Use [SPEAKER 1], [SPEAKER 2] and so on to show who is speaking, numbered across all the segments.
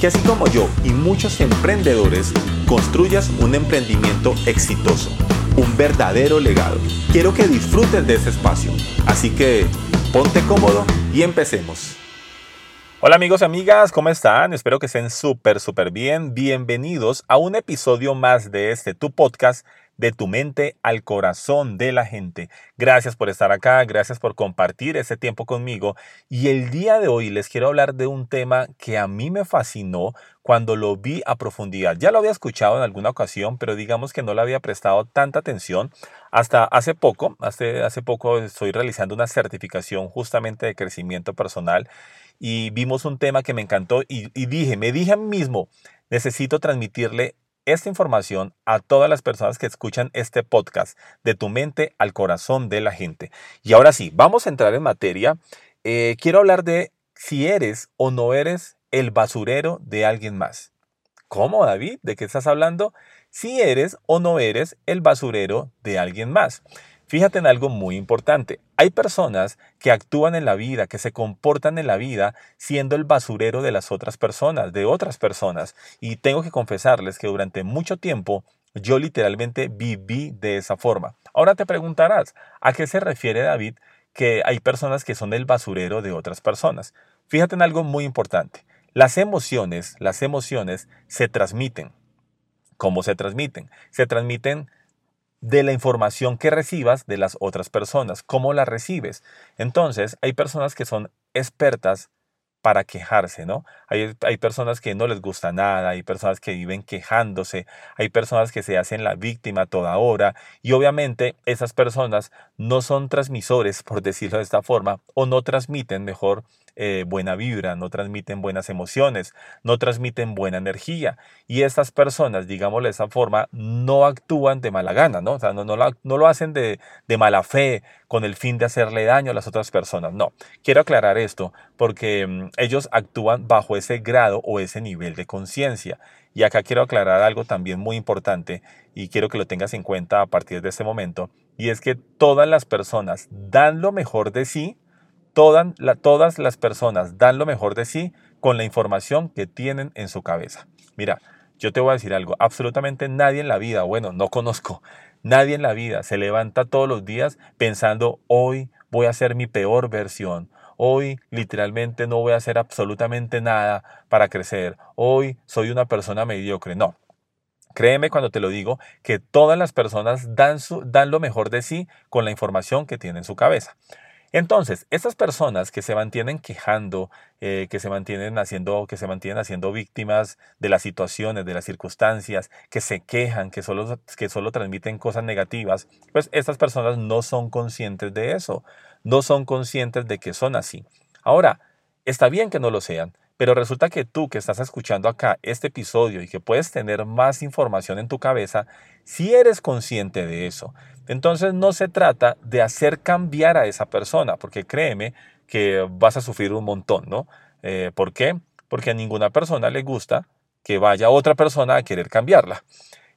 [SPEAKER 1] que así como yo y muchos emprendedores construyas un emprendimiento exitoso, un verdadero legado. Quiero que disfrutes de ese espacio, así que ponte cómodo y empecemos. Hola amigos y amigas, ¿cómo están? Espero que estén súper, súper bien. Bienvenidos a un episodio más de este Tu Podcast de tu mente al corazón de la gente. Gracias por estar acá, gracias por compartir ese tiempo conmigo. Y el día de hoy les quiero hablar de un tema que a mí me fascinó cuando lo vi a profundidad. Ya lo había escuchado en alguna ocasión, pero digamos que no le había prestado tanta atención hasta hace poco. Hace, hace poco estoy realizando una certificación justamente de crecimiento personal y vimos un tema que me encantó y, y dije, me dije a mí mismo, necesito transmitirle esta información a todas las personas que escuchan este podcast, de tu mente al corazón de la gente. Y ahora sí, vamos a entrar en materia. Eh, quiero hablar de si eres o no eres el basurero de alguien más. ¿Cómo, David? ¿De qué estás hablando? Si eres o no eres el basurero de alguien más. Fíjate en algo muy importante. Hay personas que actúan en la vida, que se comportan en la vida siendo el basurero de las otras personas, de otras personas. Y tengo que confesarles que durante mucho tiempo yo literalmente viví de esa forma. Ahora te preguntarás, ¿a qué se refiere David que hay personas que son el basurero de otras personas? Fíjate en algo muy importante. Las emociones, las emociones se transmiten. ¿Cómo se transmiten? Se transmiten de la información que recibas de las otras personas, cómo la recibes. Entonces, hay personas que son expertas para quejarse, ¿no? Hay, hay, personas que no les gusta nada, hay personas que viven quejándose, hay personas que se hacen la víctima toda hora y obviamente esas personas no son transmisores, por decirlo de esta forma, o no transmiten mejor eh, buena vibra, no transmiten buenas emociones, no transmiten buena energía. Y estas personas, digámoslo de esa forma, no actúan de mala gana, ¿no? O sea, no, lo hacen de, de mala fe con el fin de hacerle daño a las otras personas. No, quiero aclarar esto porque mm, ellos actúan bajo ese grado o ese nivel de conciencia. Y acá quiero aclarar algo también muy importante y quiero que lo tengas en cuenta a partir de este momento. Y es que todas las personas dan lo mejor de sí todas las personas dan lo mejor de sí con la información que tienen en su cabeza. Mira, yo te voy a decir algo, absolutamente nadie en la vida, bueno, no conozco, nadie en la vida se levanta todos los días pensando, hoy voy a ser mi peor versión, hoy literalmente no voy a hacer absolutamente nada para crecer, hoy soy una persona mediocre, no. Créeme cuando te lo digo que todas las personas dan, dan lo mejor de sí con la información que tienen en su cabeza. Entonces, estas personas que se mantienen quejando, eh, que se mantienen haciendo, que se mantienen víctimas de las situaciones, de las circunstancias, que se quejan, que solo, que solo transmiten cosas negativas, pues estas personas no son conscientes de eso, no son conscientes de que son así. Ahora, está bien que no lo sean, pero resulta que tú que estás escuchando acá este episodio y que puedes tener más información en tu cabeza, si eres consciente de eso. Entonces no se trata de hacer cambiar a esa persona, porque créeme que vas a sufrir un montón, ¿no? Eh, ¿Por qué? Porque a ninguna persona le gusta que vaya otra persona a querer cambiarla.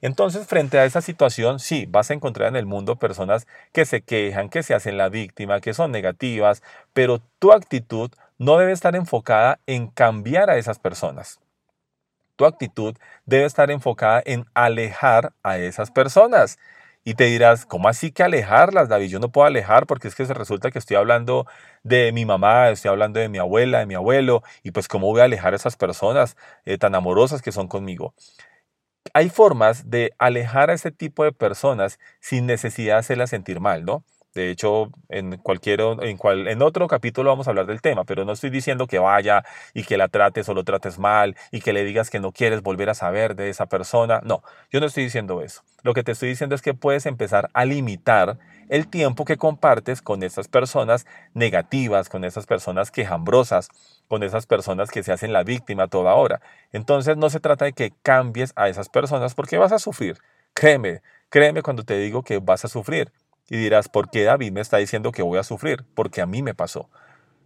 [SPEAKER 1] Entonces, frente a esa situación, sí, vas a encontrar en el mundo personas que se quejan, que se hacen la víctima, que son negativas, pero tu actitud no debe estar enfocada en cambiar a esas personas. Tu actitud debe estar enfocada en alejar a esas personas. Y te dirás, ¿cómo así que alejarlas, David? Yo no puedo alejar porque es que se resulta que estoy hablando de mi mamá, estoy hablando de mi abuela, de mi abuelo, y pues cómo voy a alejar a esas personas eh, tan amorosas que son conmigo. Hay formas de alejar a ese tipo de personas sin necesidad de hacerlas sentir mal, ¿no? De hecho, en cualquier en, cual, en otro capítulo vamos a hablar del tema, pero no estoy diciendo que vaya y que la trates o lo trates mal y que le digas que no quieres volver a saber de esa persona. No, yo no estoy diciendo eso. Lo que te estoy diciendo es que puedes empezar a limitar el tiempo que compartes con esas personas negativas, con esas personas quejambrosas, con esas personas que se hacen la víctima toda hora. Entonces no se trata de que cambies a esas personas porque vas a sufrir. Créeme, créeme cuando te digo que vas a sufrir. Y dirás, ¿por qué David me está diciendo que voy a sufrir? Porque a mí me pasó.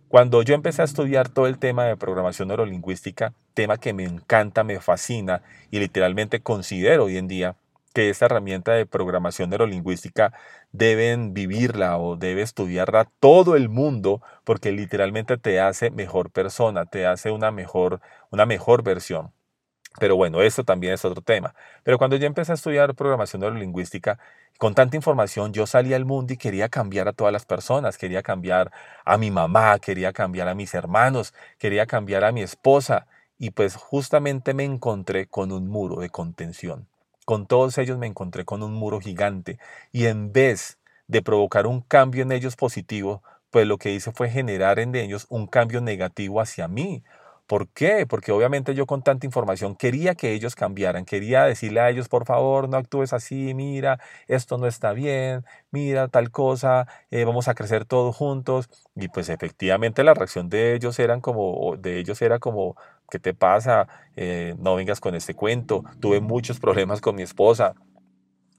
[SPEAKER 1] Cuando yo empecé a estudiar todo el tema de programación neurolingüística, tema que me encanta, me fascina y literalmente considero hoy en día que esta herramienta de programación neurolingüística deben vivirla o debe estudiarla todo el mundo porque literalmente te hace mejor persona, te hace una mejor, una mejor versión. Pero bueno, eso también es otro tema. Pero cuando yo empecé a estudiar programación neurolingüística, con tanta información yo salí al mundo y quería cambiar a todas las personas, quería cambiar a mi mamá, quería cambiar a mis hermanos, quería cambiar a mi esposa y pues justamente me encontré con un muro de contención. Con todos ellos me encontré con un muro gigante y en vez de provocar un cambio en ellos positivo, pues lo que hice fue generar en ellos un cambio negativo hacia mí, ¿Por qué? Porque obviamente yo con tanta información quería que ellos cambiaran, quería decirle a ellos, por favor, no actúes así, mira, esto no está bien, mira tal cosa, eh, vamos a crecer todos juntos. Y pues efectivamente la reacción de ellos eran como, de ellos era como, ¿qué te pasa? Eh, no vengas con este cuento. Tuve muchos problemas con mi esposa.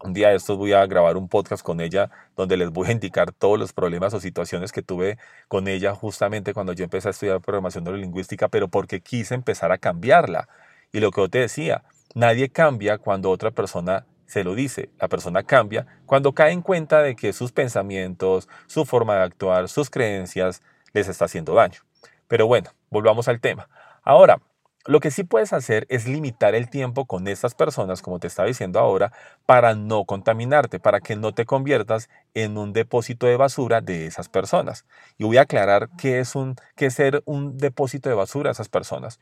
[SPEAKER 1] Un día de estos voy a grabar un podcast con ella donde les voy a indicar todos los problemas o situaciones que tuve con ella justamente cuando yo empecé a estudiar programación neurolingüística, pero porque quise empezar a cambiarla. Y lo que yo te decía, nadie cambia cuando otra persona se lo dice. La persona cambia cuando cae en cuenta de que sus pensamientos, su forma de actuar, sus creencias les está haciendo daño. Pero bueno, volvamos al tema. Ahora, lo que sí puedes hacer es limitar el tiempo con estas personas, como te estaba diciendo ahora, para no contaminarte, para que no te conviertas en un depósito de basura de esas personas. Y voy a aclarar qué es, un, qué es ser un depósito de basura a esas personas.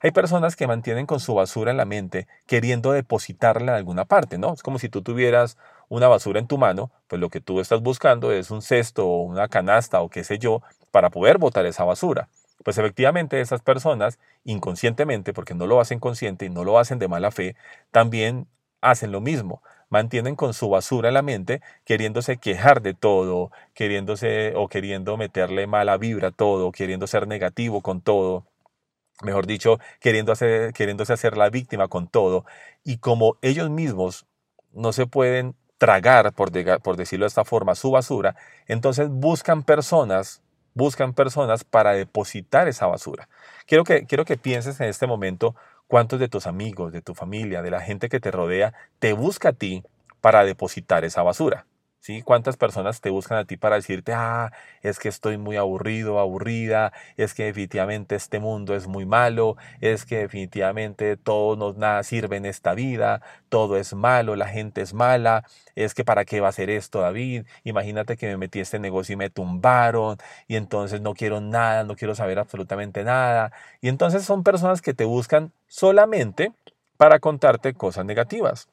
[SPEAKER 1] Hay personas que mantienen con su basura en la mente queriendo depositarla en alguna parte, ¿no? Es como si tú tuvieras una basura en tu mano, pues lo que tú estás buscando es un cesto o una canasta o qué sé yo para poder botar esa basura. Pues efectivamente esas personas, inconscientemente, porque no lo hacen consciente y no lo hacen de mala fe, también hacen lo mismo. Mantienen con su basura en la mente, queriéndose quejar de todo, queriéndose o queriendo meterle mala vibra a todo, queriendo ser negativo con todo mejor dicho, queriendo hacer, queriéndose hacer la víctima con todo. Y como ellos mismos no se pueden tragar, por, por decirlo de esta forma, su basura, entonces buscan personas buscan personas para depositar esa basura. Quiero que, quiero que pienses en este momento cuántos de tus amigos, de tu familia, de la gente que te rodea, te busca a ti para depositar esa basura. ¿Cuántas personas te buscan a ti para decirte, ah, es que estoy muy aburrido, aburrida, es que definitivamente este mundo es muy malo, es que definitivamente todo no nada sirve en esta vida, todo es malo, la gente es mala, es que para qué va a ser esto, David? Imagínate que me metí a este negocio y me tumbaron y entonces no quiero nada, no quiero saber absolutamente nada. Y entonces son personas que te buscan solamente para contarte cosas negativas.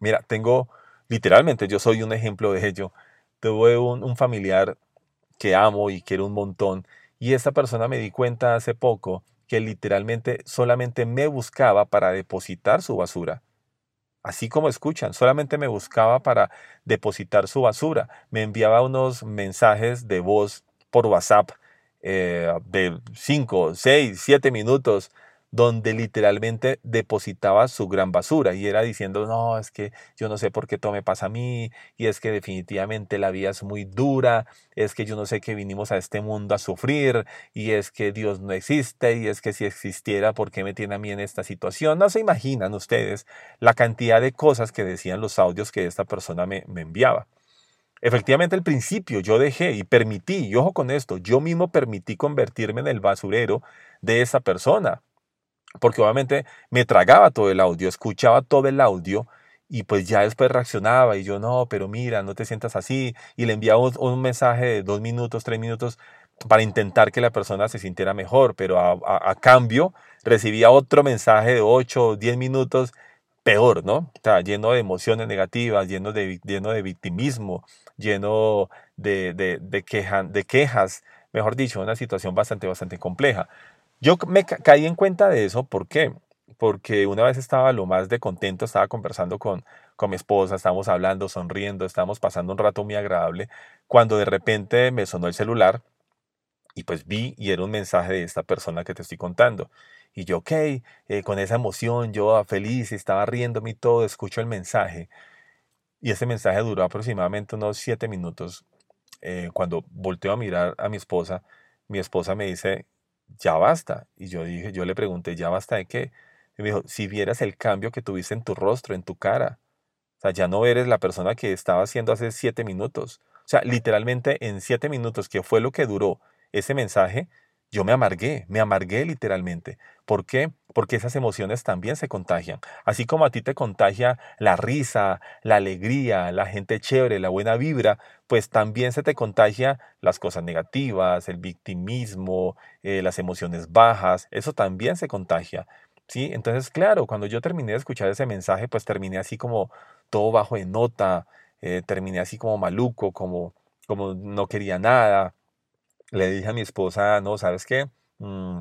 [SPEAKER 1] Mira, tengo literalmente yo soy un ejemplo de ello. Tuve un, un familiar que amo y quiero un montón y esa persona me di cuenta hace poco que literalmente solamente me buscaba para depositar su basura. Así como escuchan, solamente me buscaba para depositar su basura. Me enviaba unos mensajes de voz por WhatsApp eh, de 5, 6, 7 minutos donde literalmente depositaba su gran basura y era diciendo, no, es que yo no sé por qué todo me pasa a mí y es que definitivamente la vida es muy dura, es que yo no sé que vinimos a este mundo a sufrir y es que Dios no existe y es que si existiera, ¿por qué me tiene a mí en esta situación? No se imaginan ustedes la cantidad de cosas que decían los audios que esta persona me, me enviaba. Efectivamente, al principio yo dejé y permití, y ojo con esto, yo mismo permití convertirme en el basurero de esa persona porque obviamente me tragaba todo el audio, escuchaba todo el audio y pues ya después reaccionaba y yo no, pero mira, no te sientas así y le enviaba un, mensaje de dos minutos, tres minutos para intentar que la persona se sintiera mejor, pero a, cambio recibía otro mensaje de ocho o diez minutos peor, ¿no? O sea, lleno de emociones negativas, lleno de, lleno de victimismo, lleno de, de, de, de quejas, mejor dicho, una situación bastante, bastante compleja. Yo me caí en cuenta de eso, ¿por qué? Porque una vez estaba lo más de contento, estaba conversando con, con mi esposa, estábamos hablando, sonriendo, estábamos pasando un rato muy agradable, cuando de repente me sonó el celular y pues vi y era un mensaje de esta persona que te estoy contando. Y yo, ok, eh, con esa emoción, yo feliz, estaba riéndome y todo, escucho el mensaje. Y ese mensaje duró aproximadamente unos siete minutos. Eh, cuando volteo a mirar a mi esposa, mi esposa me dice, ya basta. Y yo dije, yo le pregunté, ¿ya basta de qué? Y me dijo, si vieras el cambio que tuviste en tu rostro, en tu cara. O sea, ya no eres la persona que estaba haciendo hace siete minutos. O sea, literalmente en siete minutos, que fue lo que duró ese mensaje, yo me amargué, me amargué literalmente. ¿Por qué? Porque esas emociones también se contagian. Así como a ti te contagia la risa, la alegría, la gente chévere, la buena vibra, pues también se te contagia las cosas negativas, el victimismo, eh, las emociones bajas, eso también se contagia. ¿Sí? Entonces, claro, cuando yo terminé de escuchar ese mensaje, pues terminé así como todo bajo de nota, eh, terminé así como maluco, como, como no quería nada, le dije a mi esposa, no, ¿sabes qué? Mm,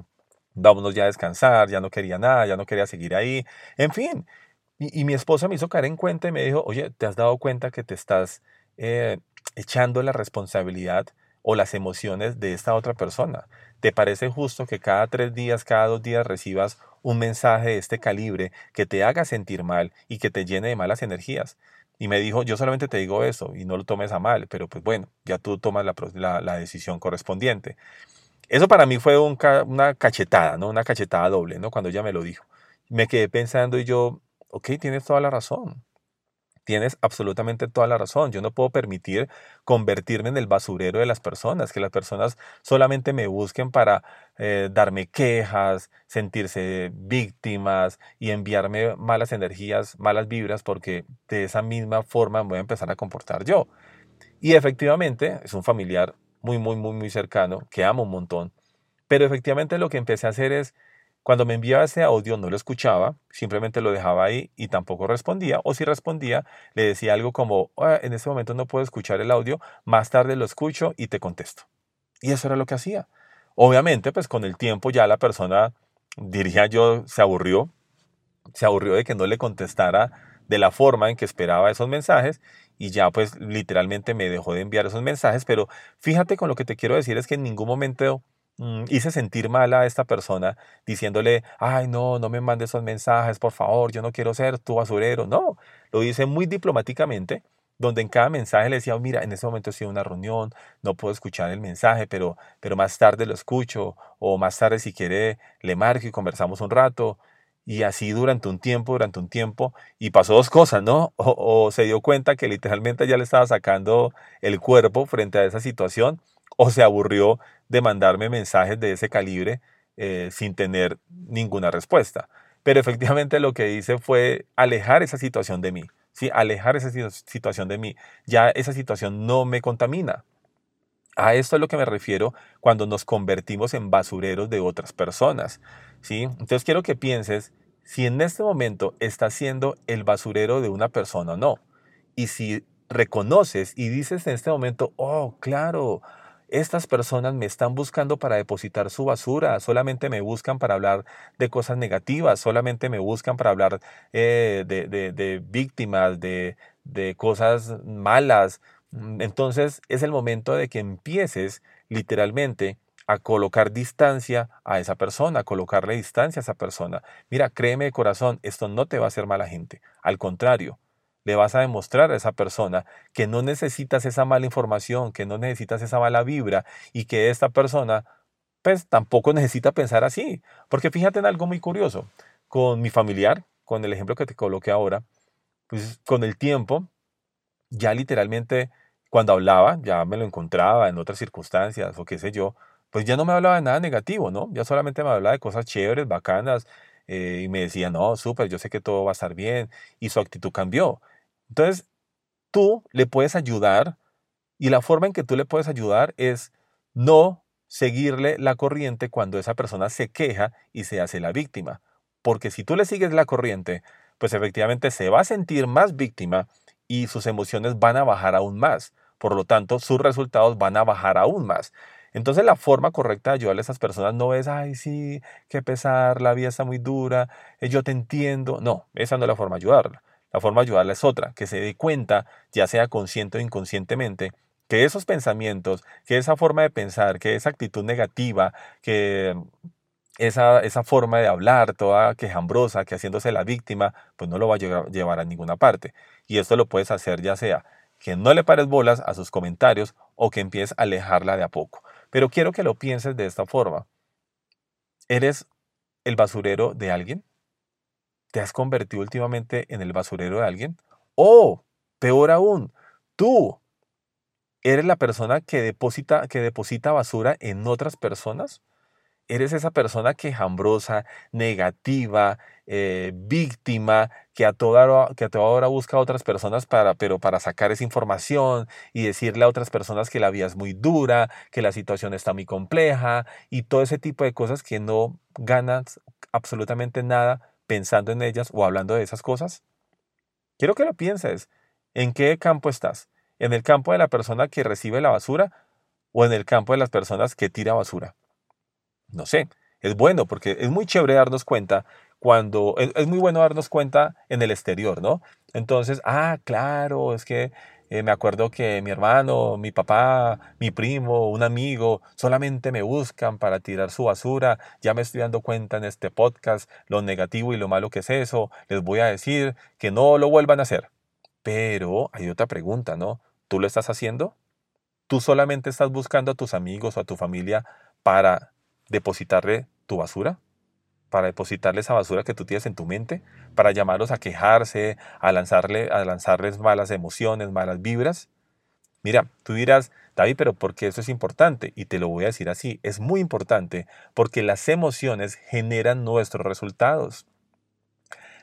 [SPEAKER 1] vámonos ya a descansar, ya no quería nada, ya no quería seguir ahí, en fin. Y, mi esposa me hizo caer en cuenta y me dijo, oye, ¿te has dado cuenta que te estás eh, echando la responsabilidad o las emociones de esta otra persona? ¿Te parece justo que cada tres días, cada dos días recibas un mensaje de este calibre que te haga sentir mal y que te llene de malas energías? Y me dijo, yo solamente te digo eso y no lo tomes a mal, pero pues bueno, ya tú tomas la, la, decisión correspondiente. Eso para mí fue una cachetada, ¿no? Una cachetada doble, ¿no? Cuando ella me lo dijo. Me quedé pensando y yo, ok, tienes toda la razón. Tienes absolutamente toda la razón. Yo no puedo permitir convertirme en el basurero de las personas, que las personas solamente me busquen para eh, darme quejas, sentirse víctimas y enviarme malas energías, malas vibras, porque de esa misma forma voy a empezar a comportar yo. Y efectivamente es un familiar muy, muy, muy, muy cercano, que amo un montón. Pero efectivamente lo que empecé a hacer es cuando me enviaba ese audio no lo escuchaba, simplemente lo dejaba ahí y tampoco respondía, o si respondía le decía algo como, ah, en este momento no puedo escuchar el audio, más tarde lo escucho y te contesto. Y eso era lo que hacía. Obviamente, pues con el tiempo ya la persona, diría yo, se aburrió, se aburrió de que no le contestara de la forma en que esperaba esos mensajes y ya pues literalmente me dejó de enviar esos mensajes, pero fíjate con lo que te quiero decir es que en ningún momento Mm, hice sentir mal a esta persona diciéndole, ay, no, no me mandes esos mensajes, por favor, yo no quiero ser tu basurero. No, lo hice muy diplomáticamente, donde en cada mensaje le decía, mira, en este momento estoy en una reunión, no puedo escuchar el mensaje, pero, pero más tarde lo escucho, o más tarde si quiere le marco y conversamos un rato. Y así durante un tiempo, durante un tiempo, y pasó dos cosas, ¿no? O, se dio cuenta que literalmente ya le estaba sacando el cuerpo frente a esa situación, o se aburrió de mandarme mensajes de ese calibre eh, sin tener ninguna respuesta. Pero efectivamente lo que hice fue alejar esa situación de mí, ¿sí? alejar esa situación de mí. Ya esa situación no me contamina. A esto es lo que me refiero cuando nos convertimos en basureros de otras personas. ¿Sí? Entonces quiero que pienses si en este momento estás siendo el basurero de una persona o no. Y si reconoces y dices en este momento, oh, claro, estas personas me están buscando para depositar su basura, solamente me buscan para hablar de cosas negativas, solamente me buscan para hablar eh, de, víctimas, de, de cosas malas. Mm, entonces es el momento de que empieces literalmente a colocar distancia a esa persona, a colocarle distancia a esa persona. Mira, créeme de corazón, esto no te va a hacer mala gente. Al contrario, le vas a demostrar a esa persona que no necesitas esa mala información, que no necesitas esa mala vibra y que esta persona pues tampoco necesita pensar así. Porque fíjate en algo muy curioso, con mi familiar, con el ejemplo que te coloqué ahora, pues con el tiempo, ya literalmente cuando hablaba, ya me lo encontraba en otras circunstancias o qué sé yo, pues ya no me hablaba de nada negativo, ¿no? Ya solamente me hablaba de cosas chéveres, bacanas, eh, y me decía, no, súper, yo sé que todo va a estar bien, y su actitud cambió. Entonces, tú le puedes ayudar y la forma en que tú le puedes ayudar es no seguirle la corriente cuando esa persona se queja y se hace la víctima. Porque si tú le sigues la corriente, pues efectivamente se va a sentir más víctima y sus emociones van a bajar aún más. Por lo tanto, sus resultados van a bajar aún más. Entonces la forma correcta de ayudar a esas personas no es, ay, sí, qué pesar, la vida está muy dura, eh, yo te entiendo. No, esa no es la forma de ayudarla. La forma de ayudarla es otra, que se dé cuenta, ya sea consciente o inconscientemente, que esos pensamientos, que esa forma de pensar, que esa actitud negativa, que esa, esa forma de hablar toda quejambrosa, que haciéndose la víctima, pues no lo va a llevar a ninguna parte. Y esto lo puedes hacer ya sea que no le pares bolas a sus comentarios o que empieces a alejarla de a poco. Pero quiero que lo pienses de esta forma. ¿Eres el basurero de alguien? ¿Te has convertido últimamente en el basurero de alguien? O, peor aún, tú eres la persona que deposita, que deposita basura en otras personas. Eres esa persona quejambrosa, negativa, eh, víctima, que a, toda hora, que a hora busca a otras personas para, pero para sacar esa información y decirle a otras personas que la vida es muy dura, que la situación está muy compleja y todo ese tipo de cosas que no ganas absolutamente nada pensando en ellas o hablando de esas cosas. Quiero que lo pienses. ¿En qué campo estás? ¿En el campo de la persona que recibe la basura o en el campo de las personas que tira basura? No sé, es bueno porque es muy chévere darnos cuenta cuando, es, muy bueno darnos cuenta en el exterior, ¿no? Entonces, ah, claro, es que eh, me acuerdo que mi hermano, mi papá, mi primo, un amigo, solamente me buscan para tirar su basura. Ya me estoy dando cuenta en este podcast lo negativo y lo malo que es eso. Les voy a decir que no lo vuelvan a hacer. Pero hay otra pregunta, ¿no? ¿Tú lo estás haciendo? ¿Tú solamente estás buscando a tus amigos o a tu familia para depositarle tu basura, para depositarle esa basura que tú tienes en tu mente, para llamarlos a quejarse, a, lanzarle, a lanzarles malas emociones, malas vibras. Mira, tú dirás, David, pero ¿por qué eso es importante? Y te lo voy a decir así, es muy importante porque las emociones generan nuestros resultados.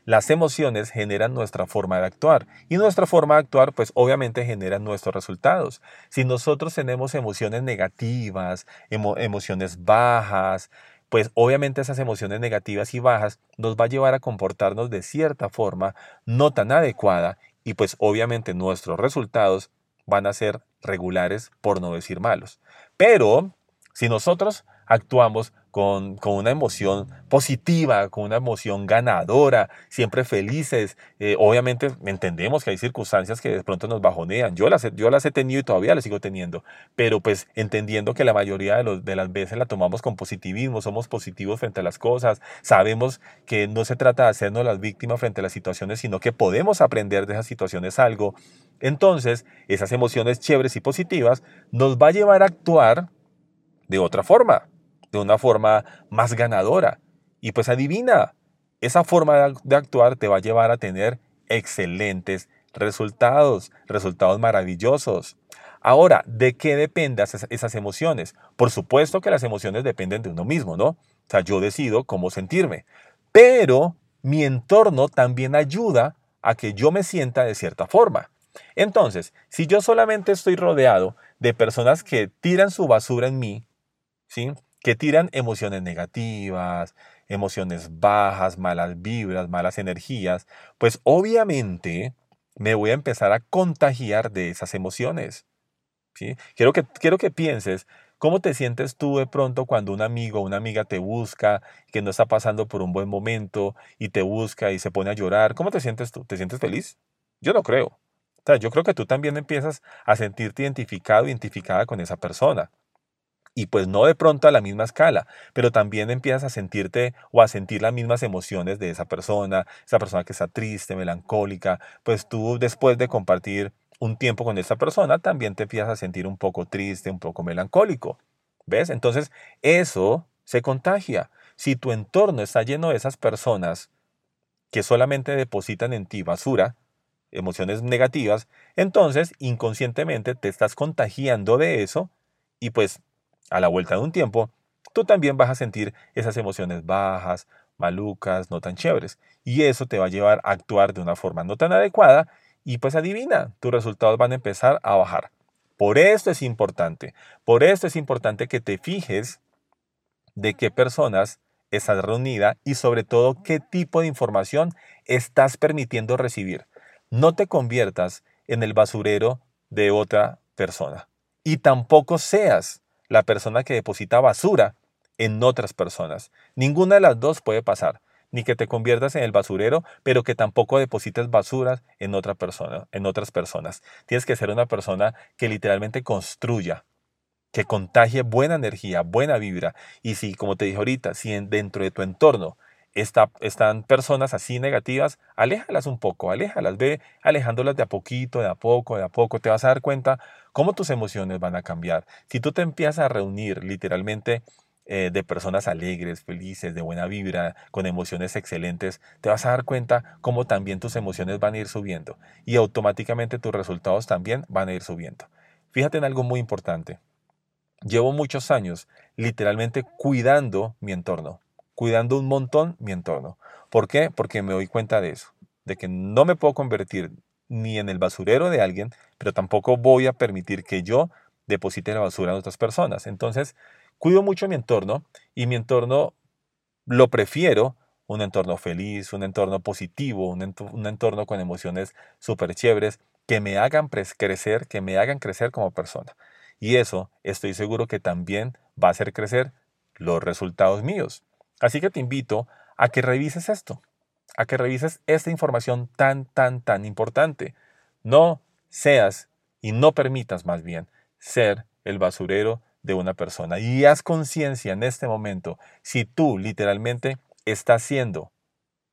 [SPEAKER 1] Las emociones generan nuestra forma de actuar y nuestra forma de actuar pues obviamente genera nuestros resultados. Si nosotros tenemos emociones negativas, emociones bajas, pues obviamente esas emociones negativas y bajas nos va a llevar a comportarnos de cierta forma no tan adecuada y pues obviamente nuestros resultados van a ser regulares por no decir malos. Pero si nosotros actuamos con, una emoción positiva, con una emoción ganadora, siempre felices. Eh, obviamente entendemos que hay circunstancias que de pronto nos bajonean. Yo las, yo las he tenido y todavía las sigo teniendo, pero pues entendiendo que la mayoría de, los, de las veces la tomamos con positivismo, somos positivos frente a las cosas, sabemos que no se trata de hacernos las víctimas frente a las situaciones, sino que podemos aprender de esas situaciones algo. Entonces, esas emociones chéveres y positivas nos va a llevar a actuar de otra forma de una forma más ganadora. Y pues adivina, esa forma de actuar te va a llevar a tener excelentes resultados, resultados maravillosos. Ahora, ¿de qué dependen esas emociones? Por supuesto que las emociones dependen de uno mismo, ¿no? O sea, yo decido cómo sentirme. Pero mi entorno también ayuda a que yo me sienta de cierta forma. Entonces, si yo solamente estoy rodeado de personas que tiran su basura en mí, ¿sí? Que tiran emociones negativas, emociones bajas, malas vibras, malas energías, pues obviamente me voy a empezar a contagiar de esas emociones. ¿sí? Quiero, que, quiero que pienses cómo te sientes tú de pronto cuando un amigo o una amiga te busca, que no está pasando por un buen momento y te busca y se pone a llorar. ¿Cómo te sientes tú? ¿Te sientes feliz? Yo no creo. O sea, yo creo que tú también empiezas a sentirte identificado, identificada con esa persona y pues no de pronto a la misma escala, pero también empiezas a sentirte o a sentir las mismas emociones de esa persona, esa persona que está triste, melancólica, pues tú después de compartir un tiempo con esa persona también te empiezas a sentir un poco triste, un poco melancólico. ¿Ves? Entonces eso se contagia. Si tu entorno está lleno de esas personas que solamente depositan en ti basura, emociones negativas, entonces inconscientemente te estás contagiando de eso y pues a la vuelta de un tiempo, tú también vas a sentir esas emociones bajas, malucas, no tan chéveres. Y eso te va a llevar a actuar de una forma no tan adecuada y pues adivina, tus resultados van a empezar a bajar. Por esto es importante, por esto es importante que te fijes de qué personas estás reunida y sobre todo qué tipo de información estás permitiendo recibir. No te conviertas en el basurero de otra persona. Y tampoco seas la persona que deposita basura en otras personas. Ninguna de las dos puede pasar. Ni que te conviertas en el basurero, pero que tampoco deposites basuras en otra persona, en otras personas. Tienes que ser una persona que literalmente construya, que contagie buena energía, buena vibra. Y si, como te dije ahorita, si dentro de tu entorno están personas así negativas, aléjalas un poco, aléjalas, ve alejándolas de a poquito, de a poco, de a poco, te vas a dar cuenta cómo tus emociones van a cambiar. Si tú te empiezas a reunir literalmente eh, de personas alegres, felices, de buena vibra, con emociones excelentes, te vas a dar cuenta cómo también tus emociones van a ir subiendo y automáticamente tus resultados también van a ir subiendo. Fíjate en algo muy importante. Llevo muchos años literalmente cuidando mi entorno cuidando un montón mi entorno. ¿Por qué? Porque me doy cuenta de eso, de que no me puedo convertir ni en el basurero de alguien, pero tampoco voy a permitir que yo deposite la basura en otras personas. Entonces, cuido mucho mi entorno y mi entorno lo prefiero un entorno feliz, un entorno positivo, un, entorno con emociones súper chéveres que me hagan crecer, que me hagan crecer como persona. Y eso estoy seguro que también va a hacer crecer los resultados míos. Así que te invito a que revises esto, a que revises esta información tan, tan, tan importante. No seas y no permitas más bien ser el basurero de una persona. Y haz conciencia en este momento si tú literalmente estás siendo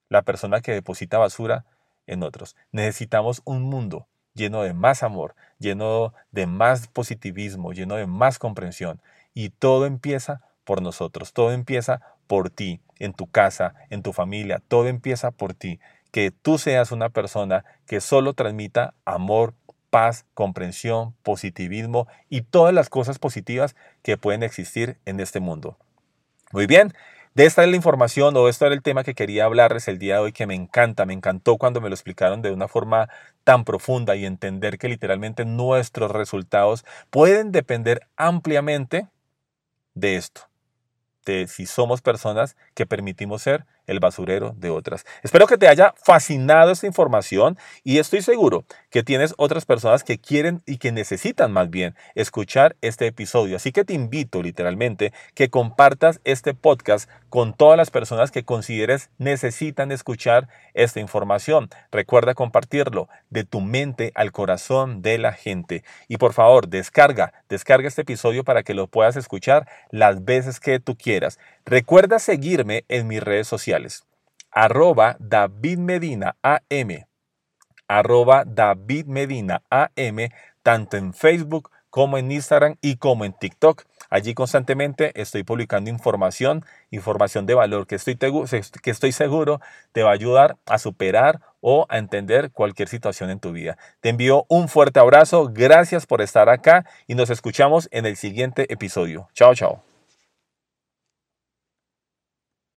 [SPEAKER 1] la persona que deposita basura en otros. Necesitamos un mundo lleno de más amor, lleno de más positivismo, lleno de más comprensión. Y todo empieza por nosotros, todo empieza por ti, en tu casa, en tu familia, todo empieza por ti. Que tú seas una persona que solo transmita amor, paz, comprensión, positivismo y todas las cosas positivas que pueden existir en este mundo. Muy bien, de esta es la información o esto era el tema que quería hablarles el día de hoy que me encanta, me encantó cuando me lo explicaron de una forma tan profunda y entender que literalmente nuestros resultados pueden depender ampliamente de esto de si somos personas que permitimos ser el basurero de otras. Espero que te haya fascinado esta información y estoy seguro que tienes otras personas que quieren y que necesitan más bien escuchar este episodio. Así que te invito literalmente que compartas este podcast con todas las personas que consideres necesitan escuchar esta información. Recuerda compartirlo de tu mente al corazón de la gente. Y por favor, descarga, descarga este episodio para que lo puedas escuchar las veces que tú quieras. Recuerda seguirme en mis redes Arroba David Medina AM. Arroba David Medina AM, tanto en Facebook como en Instagram y como en TikTok. Allí constantemente estoy publicando información, información de valor que estoy, que estoy seguro te va a ayudar a superar o a entender cualquier situación en tu vida. Te envío un fuerte abrazo, gracias por estar acá y nos escuchamos en el siguiente episodio. Chao, chao.